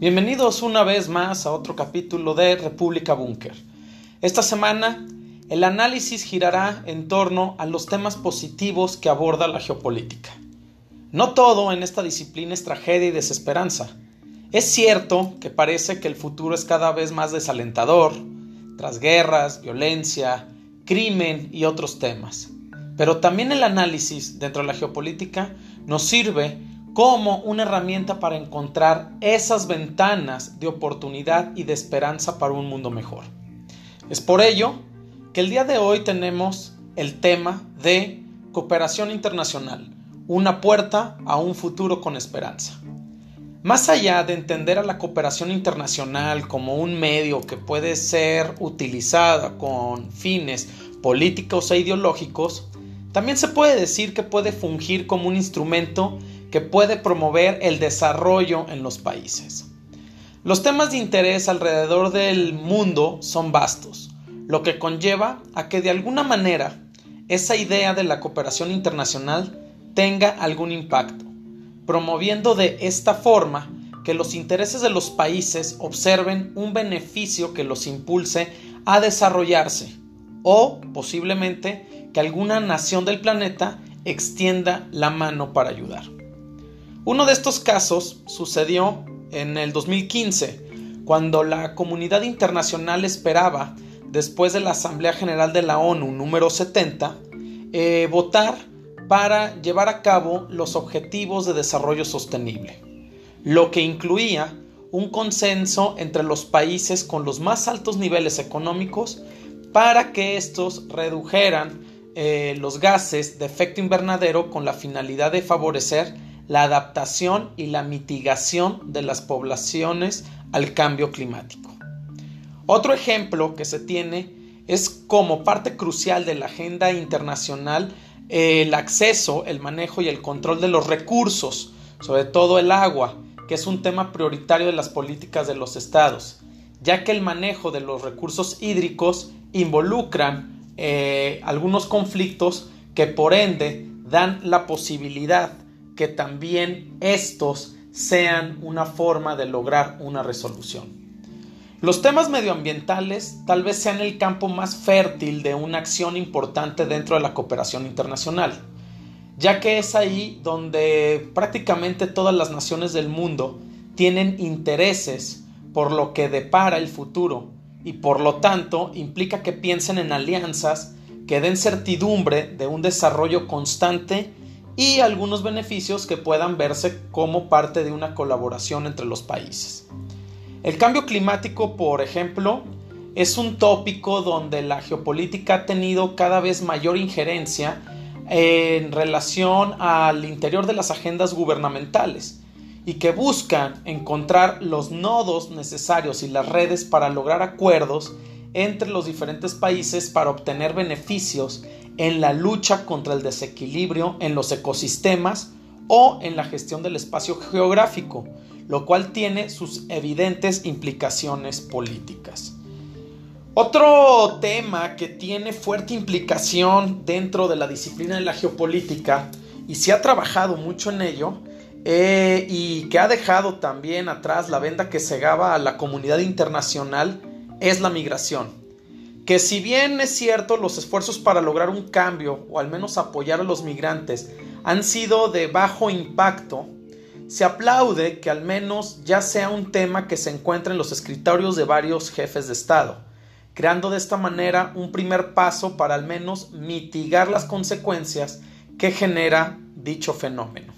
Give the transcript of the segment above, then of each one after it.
Bienvenidos una vez más a otro capítulo de República Búnker. Esta semana el análisis girará en torno a los temas positivos que aborda la geopolítica. No todo en esta disciplina es tragedia y desesperanza. Es cierto que parece que el futuro es cada vez más desalentador, tras guerras, violencia, crimen y otros temas. Pero también el análisis dentro de la geopolítica nos sirve como una herramienta para encontrar esas ventanas de oportunidad y de esperanza para un mundo mejor. Es por ello que el día de hoy tenemos el tema de cooperación internacional, una puerta a un futuro con esperanza. Más allá de entender a la cooperación internacional como un medio que puede ser utilizada con fines políticos e ideológicos, también se puede decir que puede fungir como un instrumento que puede promover el desarrollo en los países. Los temas de interés alrededor del mundo son vastos, lo que conlleva a que de alguna manera esa idea de la cooperación internacional tenga algún impacto, promoviendo de esta forma que los intereses de los países observen un beneficio que los impulse a desarrollarse o posiblemente que alguna nación del planeta extienda la mano para ayudar. Uno de estos casos sucedió en el 2015, cuando la comunidad internacional esperaba, después de la Asamblea General de la ONU número 70, eh, votar para llevar a cabo los Objetivos de Desarrollo Sostenible, lo que incluía un consenso entre los países con los más altos niveles económicos para que estos redujeran eh, los gases de efecto invernadero con la finalidad de favorecer la adaptación y la mitigación de las poblaciones al cambio climático. Otro ejemplo que se tiene es como parte crucial de la agenda internacional el acceso, el manejo y el control de los recursos, sobre todo el agua, que es un tema prioritario de las políticas de los estados, ya que el manejo de los recursos hídricos involucran eh, algunos conflictos que por ende dan la posibilidad que también estos sean una forma de lograr una resolución. Los temas medioambientales tal vez sean el campo más fértil de una acción importante dentro de la cooperación internacional, ya que es ahí donde prácticamente todas las naciones del mundo tienen intereses por lo que depara el futuro y por lo tanto implica que piensen en alianzas que den certidumbre de un desarrollo constante y algunos beneficios que puedan verse como parte de una colaboración entre los países. El cambio climático, por ejemplo, es un tópico donde la geopolítica ha tenido cada vez mayor injerencia en relación al interior de las agendas gubernamentales y que buscan encontrar los nodos necesarios y las redes para lograr acuerdos entre los diferentes países para obtener beneficios en la lucha contra el desequilibrio en los ecosistemas o en la gestión del espacio geográfico, lo cual tiene sus evidentes implicaciones políticas. Otro tema que tiene fuerte implicación dentro de la disciplina de la geopolítica y se ha trabajado mucho en ello eh, y que ha dejado también atrás la venda que cegaba a la comunidad internacional es la migración que si bien es cierto los esfuerzos para lograr un cambio o al menos apoyar a los migrantes han sido de bajo impacto, se aplaude que al menos ya sea un tema que se encuentre en los escritorios de varios jefes de Estado, creando de esta manera un primer paso para al menos mitigar las consecuencias que genera dicho fenómeno.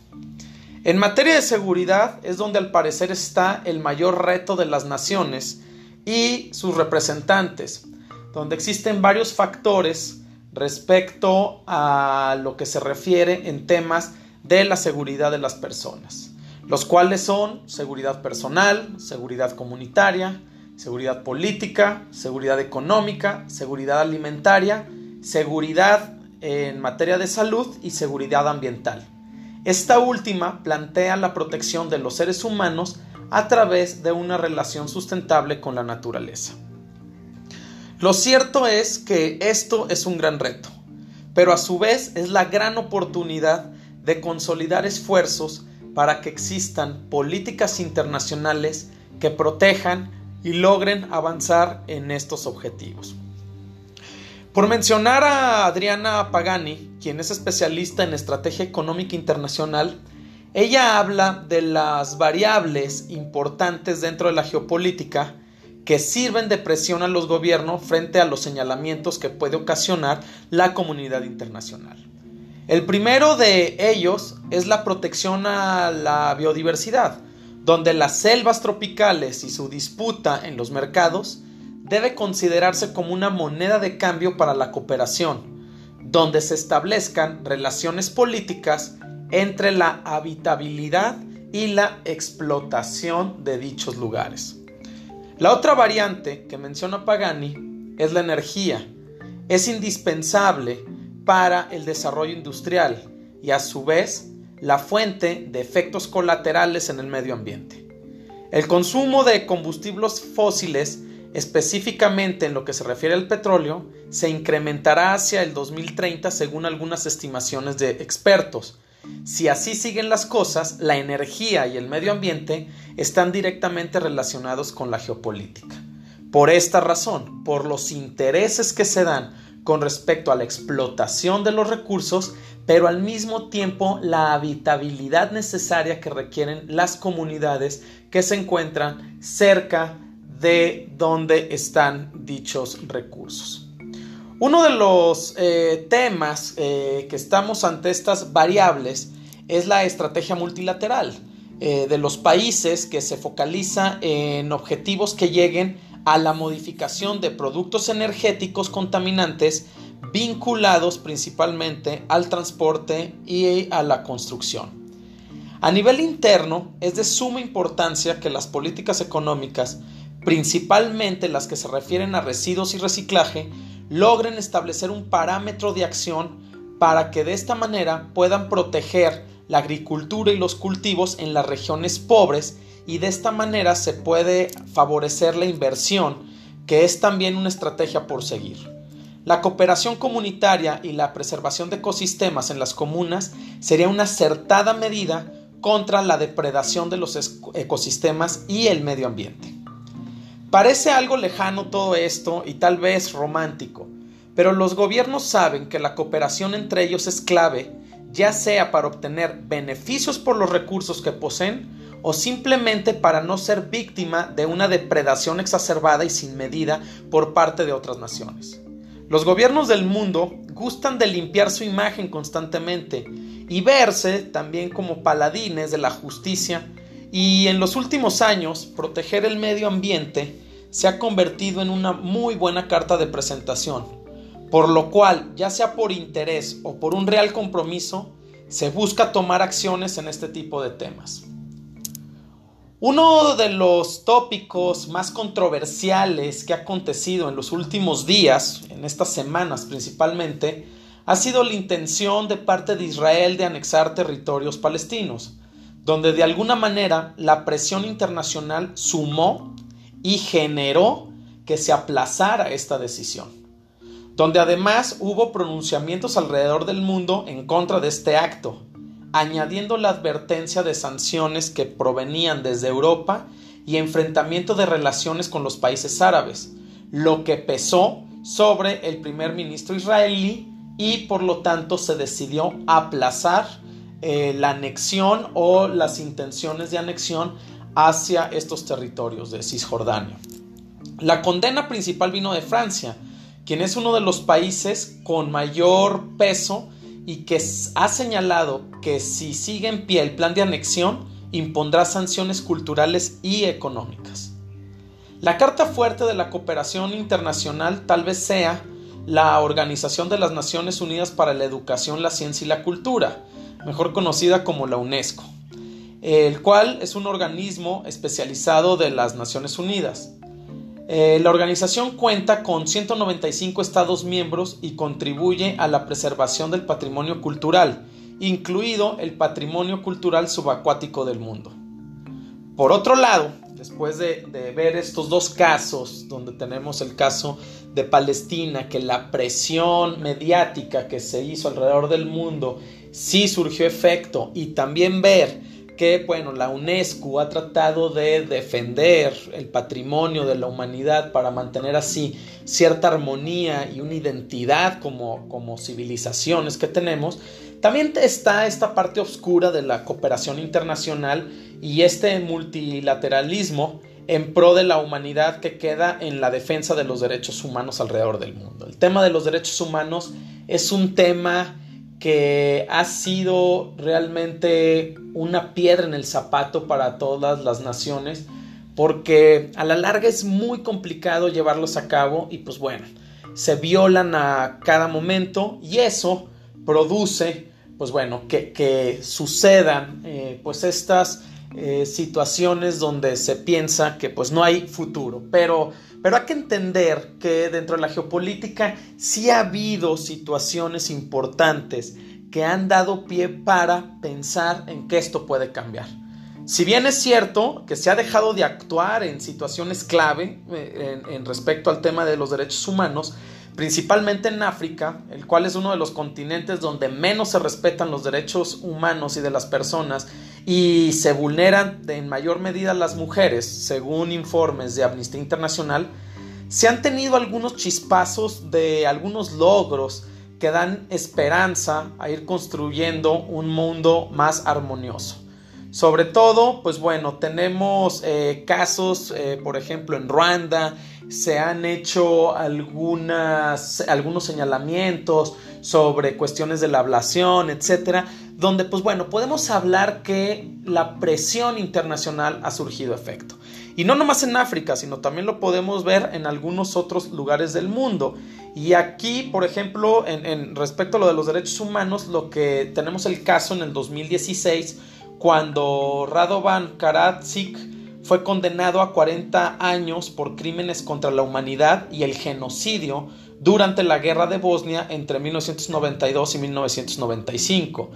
En materia de seguridad es donde al parecer está el mayor reto de las naciones y sus representantes, donde existen varios factores respecto a lo que se refiere en temas de la seguridad de las personas, los cuales son seguridad personal, seguridad comunitaria, seguridad política, seguridad económica, seguridad alimentaria, seguridad en materia de salud y seguridad ambiental. Esta última plantea la protección de los seres humanos a través de una relación sustentable con la naturaleza. Lo cierto es que esto es un gran reto, pero a su vez es la gran oportunidad de consolidar esfuerzos para que existan políticas internacionales que protejan y logren avanzar en estos objetivos. Por mencionar a Adriana Pagani, quien es especialista en estrategia económica internacional, ella habla de las variables importantes dentro de la geopolítica que sirven de presión a los gobiernos frente a los señalamientos que puede ocasionar la comunidad internacional. El primero de ellos es la protección a la biodiversidad, donde las selvas tropicales y su disputa en los mercados debe considerarse como una moneda de cambio para la cooperación, donde se establezcan relaciones políticas entre la habitabilidad y la explotación de dichos lugares. La otra variante que menciona Pagani es la energía. Es indispensable para el desarrollo industrial y a su vez la fuente de efectos colaterales en el medio ambiente. El consumo de combustibles fósiles específicamente en lo que se refiere al petróleo, se incrementará hacia el 2030 según algunas estimaciones de expertos. Si así siguen las cosas, la energía y el medio ambiente están directamente relacionados con la geopolítica. Por esta razón, por los intereses que se dan con respecto a la explotación de los recursos, pero al mismo tiempo la habitabilidad necesaria que requieren las comunidades que se encuentran cerca de dónde están dichos recursos. Uno de los eh, temas eh, que estamos ante estas variables es la estrategia multilateral eh, de los países que se focaliza en objetivos que lleguen a la modificación de productos energéticos contaminantes vinculados principalmente al transporte y a la construcción. A nivel interno, es de suma importancia que las políticas económicas principalmente las que se refieren a residuos y reciclaje, logren establecer un parámetro de acción para que de esta manera puedan proteger la agricultura y los cultivos en las regiones pobres y de esta manera se puede favorecer la inversión, que es también una estrategia por seguir. La cooperación comunitaria y la preservación de ecosistemas en las comunas sería una acertada medida contra la depredación de los ecosistemas y el medio ambiente. Parece algo lejano todo esto y tal vez romántico, pero los gobiernos saben que la cooperación entre ellos es clave, ya sea para obtener beneficios por los recursos que poseen o simplemente para no ser víctima de una depredación exacerbada y sin medida por parte de otras naciones. Los gobiernos del mundo gustan de limpiar su imagen constantemente y verse también como paladines de la justicia y en los últimos años proteger el medio ambiente se ha convertido en una muy buena carta de presentación, por lo cual, ya sea por interés o por un real compromiso, se busca tomar acciones en este tipo de temas. Uno de los tópicos más controversiales que ha acontecido en los últimos días, en estas semanas principalmente, ha sido la intención de parte de Israel de anexar territorios palestinos, donde de alguna manera la presión internacional sumó y generó que se aplazara esta decisión, donde además hubo pronunciamientos alrededor del mundo en contra de este acto, añadiendo la advertencia de sanciones que provenían desde Europa y enfrentamiento de relaciones con los países árabes, lo que pesó sobre el primer ministro israelí y por lo tanto se decidió aplazar eh, la anexión o las intenciones de anexión hacia estos territorios de Cisjordania. La condena principal vino de Francia, quien es uno de los países con mayor peso y que ha señalado que si sigue en pie el plan de anexión, impondrá sanciones culturales y económicas. La carta fuerte de la cooperación internacional tal vez sea la Organización de las Naciones Unidas para la Educación, la Ciencia y la Cultura, mejor conocida como la UNESCO, el cual es un organismo especializado de las Naciones Unidas. Eh, la organización cuenta con 195 Estados miembros y contribuye a la preservación del patrimonio cultural, incluido el patrimonio cultural subacuático del mundo. Por otro lado, después de, ver estos dos casos, donde tenemos el caso de Palestina, que la presión mediática que se hizo alrededor del mundo sí surgió efecto, y también ver que, bueno, la UNESCO ha tratado de defender el patrimonio de la humanidad para mantener así cierta armonía y una identidad como, como civilizaciones que tenemos, también está esta parte oscura de la cooperación internacional y este multilateralismo en pro de la humanidad que queda en la defensa de los derechos humanos alrededor del mundo. El tema de los derechos humanos es un tema que ha sido realmente una piedra en el zapato para todas las naciones porque a la larga es muy complicado llevarlos a cabo y pues bueno, se violan a cada momento y eso produce pues bueno, que, sucedan eh, pues estas eh, situaciones donde se piensa que pues no hay futuro, pero pero hay que entender que dentro de la geopolítica sí ha habido situaciones importantes que han dado pie para pensar en que esto puede cambiar. Si bien es cierto que se ha dejado de actuar en situaciones clave eh, en, respecto al tema de los derechos humanos, principalmente en África, el cual es uno de los continentes donde menos se respetan los derechos humanos y de las personas y se vulneran en mayor medida las mujeres, según informes de Amnistía Internacional, se han tenido algunos chispazos de algunos logros que dan esperanza a ir construyendo un mundo más armonioso. Sobre todo, pues bueno, tenemos eh, casos, eh, por ejemplo, en Ruanda, se han hecho algunos señalamientos sobre cuestiones de la ablación, etcétera, donde, pues bueno, podemos hablar que la presión internacional ha surgido efecto. Y no nomás en África, sino también lo podemos ver en algunos otros lugares del mundo. Y aquí, por ejemplo, en, respecto a lo de los derechos humanos, lo que tenemos el caso en el 2016, cuando Radovan Karadzic fue condenado a 40 años por crímenes contra la humanidad y el genocidio durante la guerra de Bosnia entre 1992 y 1995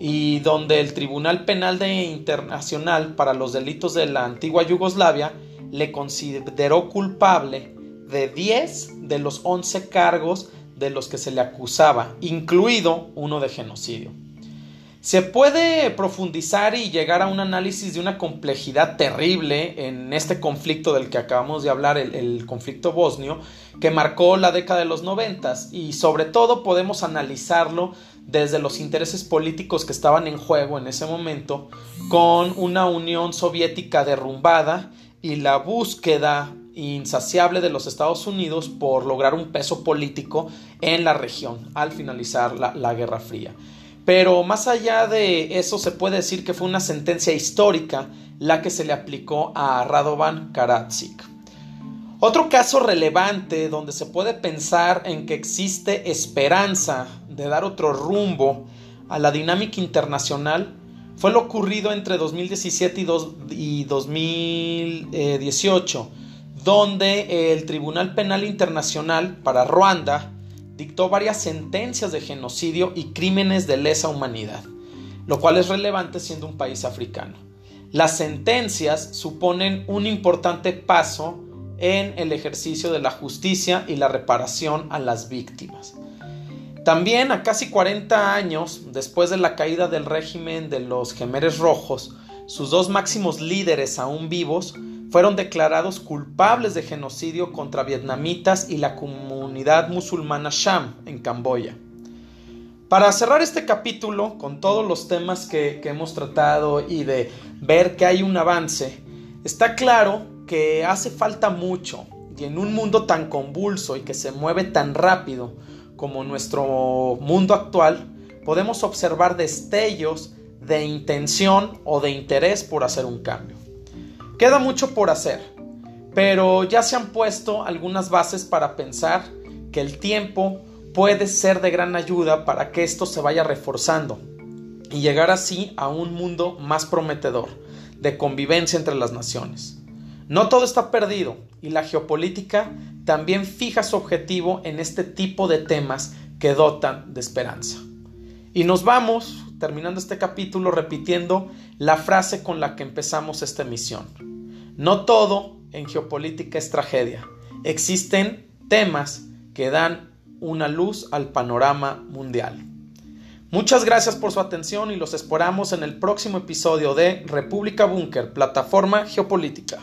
y donde el Tribunal Penal Internacional para los delitos de la antigua Yugoslavia le consideró culpable de 10 de los 11 cargos de los que se le acusaba, incluido uno de genocidio. Se puede profundizar y llegar a un análisis de una complejidad terrible en este conflicto del que acabamos de hablar, el, conflicto bosnio, que marcó la década de los noventas y sobre todo podemos analizarlo desde los intereses políticos que estaban en juego en ese momento, con una Unión Soviética derrumbada y la búsqueda insaciable de los Estados Unidos por lograr un peso político en la región al finalizar la, Guerra Fría. Pero más allá de eso se puede decir que fue una sentencia histórica la que se le aplicó a Radovan Karadzic. Otro caso relevante donde se puede pensar en que existe esperanza de dar otro rumbo a la dinámica internacional fue lo ocurrido entre 2017 y, 2018, donde el Tribunal Penal Internacional para Ruanda dictó varias sentencias de genocidio y crímenes de lesa humanidad, lo cual es relevante siendo un país africano. Las sentencias suponen un importante paso en el ejercicio de la justicia y la reparación a las víctimas. También a casi 40 años después de la caída del régimen de los Gemeres Rojos, sus dos máximos líderes aún vivos fueron declarados culpables de genocidio contra vietnamitas y la comunidad musulmana Sham en Camboya. Para cerrar este capítulo con todos los temas que, que hemos tratado y de ver que hay un avance, está claro que hace falta mucho y en un mundo tan convulso y que se mueve tan rápido, como nuestro mundo actual, podemos observar destellos de intención o de interés por hacer un cambio. Queda mucho por hacer, pero ya se han puesto algunas bases para pensar que el tiempo puede ser de gran ayuda para que esto se vaya reforzando y llegar así a un mundo más prometedor de convivencia entre las naciones. No todo está perdido y la geopolítica también fija su objetivo en este tipo de temas que dotan de esperanza. Y nos vamos, terminando este capítulo, repitiendo la frase con la que empezamos esta emisión. No todo en geopolítica es tragedia. Existen temas que dan una luz al panorama mundial. Muchas gracias por su atención y los esperamos en el próximo episodio de República Búnker, plataforma geopolítica.